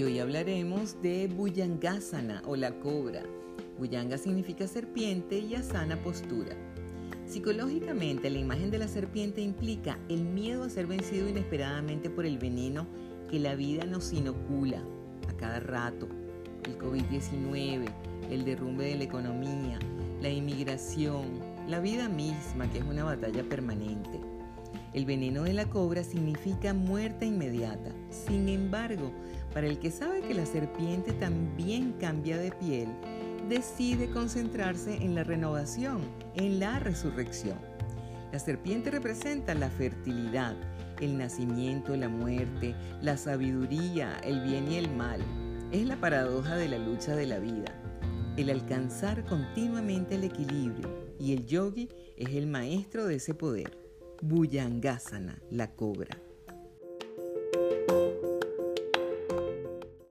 hablaremos de Bhujangasana o la cobra. Bhujanga significa serpiente y asana postura. Psicológicamente, la imagen de la serpiente implica el miedo a ser vencido inesperadamente por el veneno que la vida nos inocula a cada rato. El COVID-19, el derrumbe de la economía, la inmigración, la vida misma, que es una batalla permanente. El veneno de la cobra significa muerte inmediata. Sin embargo, para el que sabe que la serpiente también cambia de piel, decide concentrarse en la renovación, en la resurrección. La serpiente representa la fertilidad, el nacimiento, la muerte, la sabiduría, el bien y el mal. Es la paradoja de la lucha de la vida, el alcanzar continuamente el equilibrio y el yogi es el maestro de ese poder. Bhujangasana, la cobra.